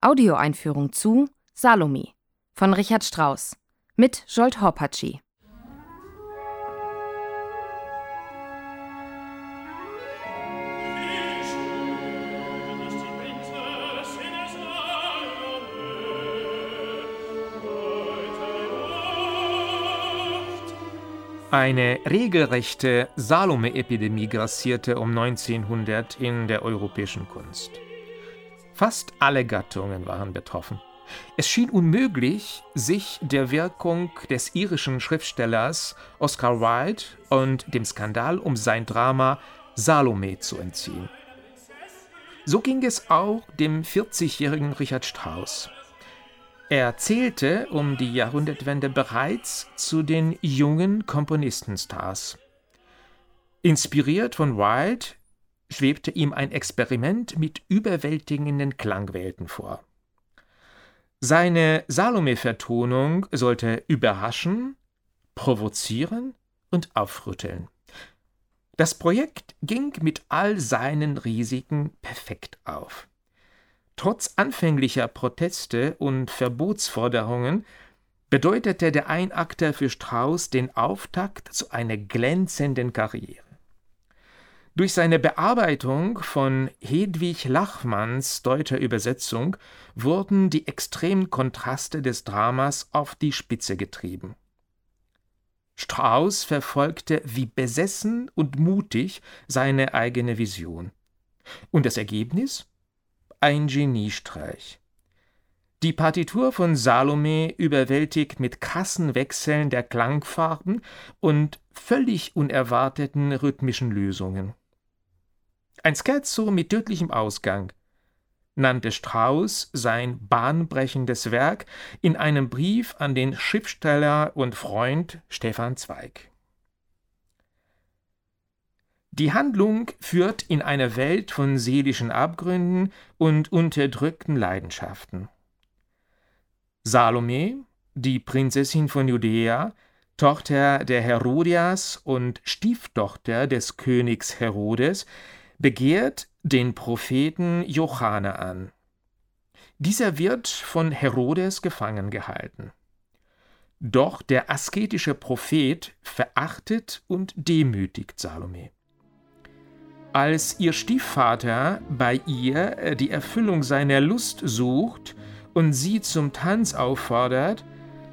Audioeinführung zu Salome von Richard Strauss mit Jolt Horpatschi. Eine regelrechte Salome-Epidemie grassierte um 1900 in der europäischen Kunst. Fast alle Gattungen waren betroffen. Es schien unmöglich, sich der Wirkung des irischen Schriftstellers Oscar Wilde und dem Skandal um sein Drama Salome zu entziehen. So ging es auch dem 40-jährigen Richard Strauss. Er zählte um die Jahrhundertwende bereits zu den jungen Komponistenstars. Inspiriert von Wilde schwebte ihm ein Experiment mit überwältigenden Klangwelten vor. Seine Salome-Vertonung sollte überraschen, provozieren und aufrütteln. Das Projekt ging mit all seinen Risiken perfekt auf. Trotz anfänglicher Proteste und Verbotsforderungen bedeutete der Einakter für Strauß den Auftakt zu einer glänzenden Karriere. Durch seine Bearbeitung von Hedwig Lachmanns deutscher Übersetzung wurden die extremen Kontraste des Dramas auf die Spitze getrieben. Strauß verfolgte wie besessen und mutig seine eigene Vision. Und das Ergebnis? Ein Geniestreich. Die Partitur von Salome überwältigt mit krassen Wechseln der Klangfarben und völlig unerwarteten rhythmischen Lösungen. Ein Scherzo mit tödlichem Ausgang nannte Strauß sein bahnbrechendes Werk in einem Brief an den Schriftsteller und Freund Stefan Zweig. Die Handlung führt in eine Welt von seelischen Abgründen und unterdrückten Leidenschaften. Salome, die Prinzessin von Judäa, Tochter der Herodias und Stieftochter des Königs Herodes, begehrt den Propheten Johanne an. Dieser wird von Herodes gefangen gehalten. Doch der asketische Prophet verachtet und demütigt Salome. Als ihr Stiefvater bei ihr äh, die Erfüllung seiner Lust sucht und sie zum Tanz auffordert,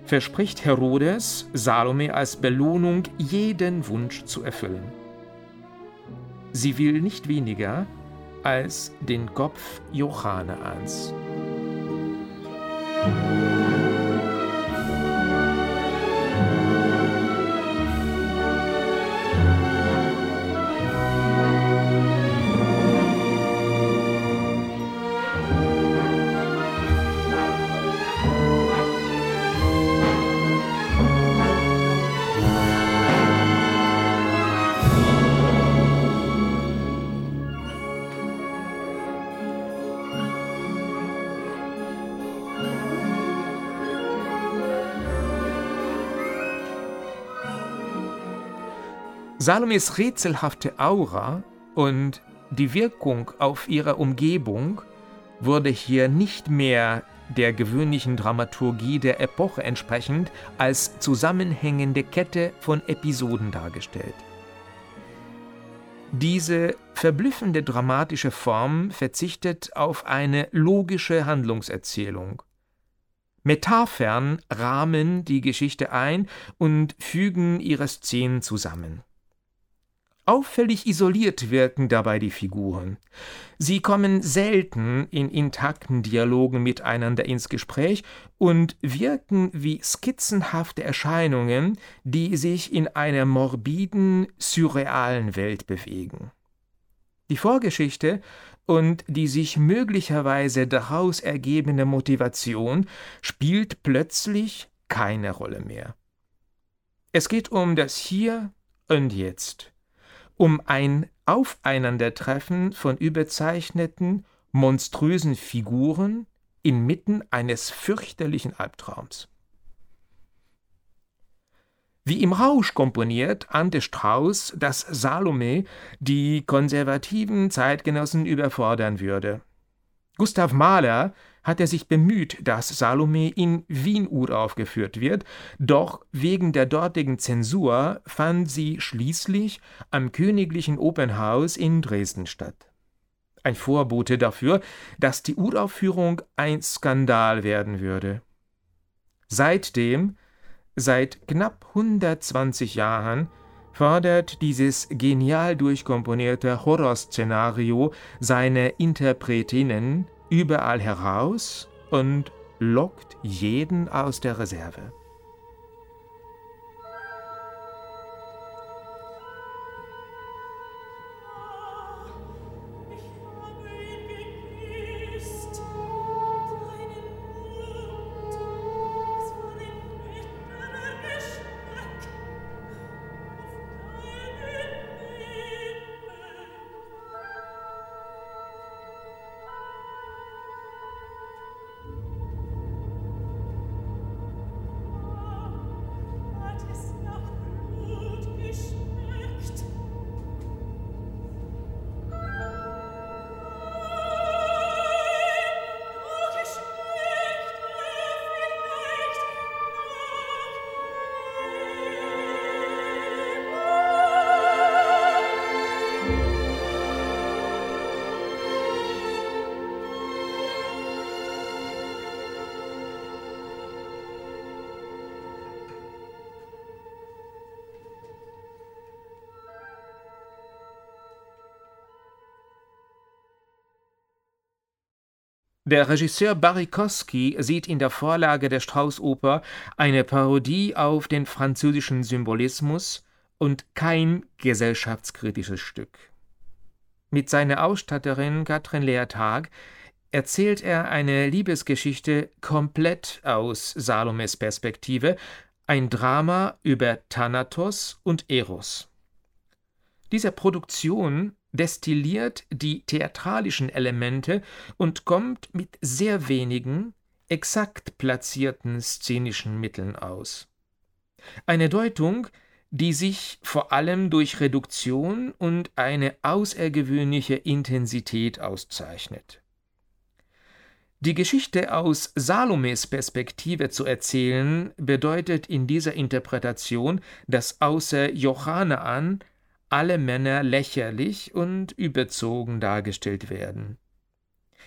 verspricht Herodes Salome als Belohnung jeden Wunsch zu erfüllen. Sie will nicht weniger als den Kopf Johanneans. Salomes rätselhafte Aura und die Wirkung auf ihre Umgebung wurde hier nicht mehr der gewöhnlichen Dramaturgie der Epoche entsprechend als zusammenhängende Kette von Episoden dargestellt. Diese verblüffende dramatische Form verzichtet auf eine logische Handlungserzählung. Metaphern rahmen die Geschichte ein und fügen ihre Szenen zusammen. Auffällig isoliert wirken dabei die Figuren. Sie kommen selten in intakten Dialogen miteinander ins Gespräch und wirken wie skizzenhafte Erscheinungen, die sich in einer morbiden, surrealen Welt bewegen. Die Vorgeschichte und die sich möglicherweise daraus ergebende Motivation spielt plötzlich keine Rolle mehr. Es geht um das Hier und Jetzt um ein Aufeinandertreffen von überzeichneten, monströsen Figuren inmitten eines fürchterlichen Albtraums. Wie im Rausch komponiert ahnte Strauß, dass Salome die konservativen Zeitgenossen überfordern würde. Gustav Mahler hat er sich bemüht, dass Salome in Wien uraufgeführt wird, doch wegen der dortigen Zensur fand sie schließlich am Königlichen Opernhaus in Dresden statt. Ein Vorbote dafür, dass die Uraufführung ein Skandal werden würde. Seitdem, seit knapp 120 Jahren, fordert dieses genial durchkomponierte Horrorszenario seine Interpretinnen überall heraus und lockt jeden aus der Reserve. Der Regisseur Barikowski sieht in der Vorlage der Strauß-Oper eine Parodie auf den französischen Symbolismus und kein gesellschaftskritisches Stück. Mit seiner Ausstatterin Katrin Leertag erzählt er eine Liebesgeschichte komplett aus Salomes Perspektive, ein Drama über Thanatos und Eros. Diese Produktion destilliert die theatralischen Elemente und kommt mit sehr wenigen, exakt platzierten szenischen Mitteln aus. Eine Deutung, die sich vor allem durch Reduktion und eine außergewöhnliche Intensität auszeichnet. Die Geschichte aus Salomes Perspektive zu erzählen, bedeutet in dieser Interpretation, dass außer Johanna an alle Männer lächerlich und überzogen dargestellt werden.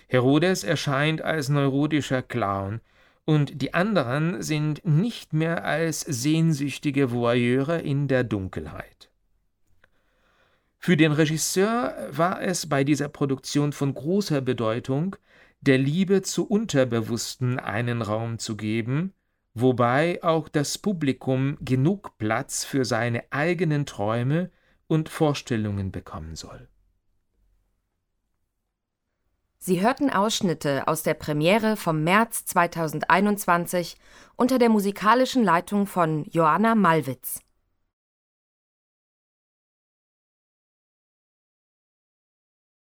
Herodes erscheint als neurotischer Clown, und die anderen sind nicht mehr als sehnsüchtige Voyeure in der Dunkelheit. Für den Regisseur war es bei dieser Produktion von großer Bedeutung, der Liebe zu Unterbewussten einen Raum zu geben, wobei auch das Publikum genug Platz für seine eigenen Träume und Vorstellungen bekommen soll. Sie hörten Ausschnitte aus der Premiere vom März 2021 unter der musikalischen Leitung von Joanna Malwitz.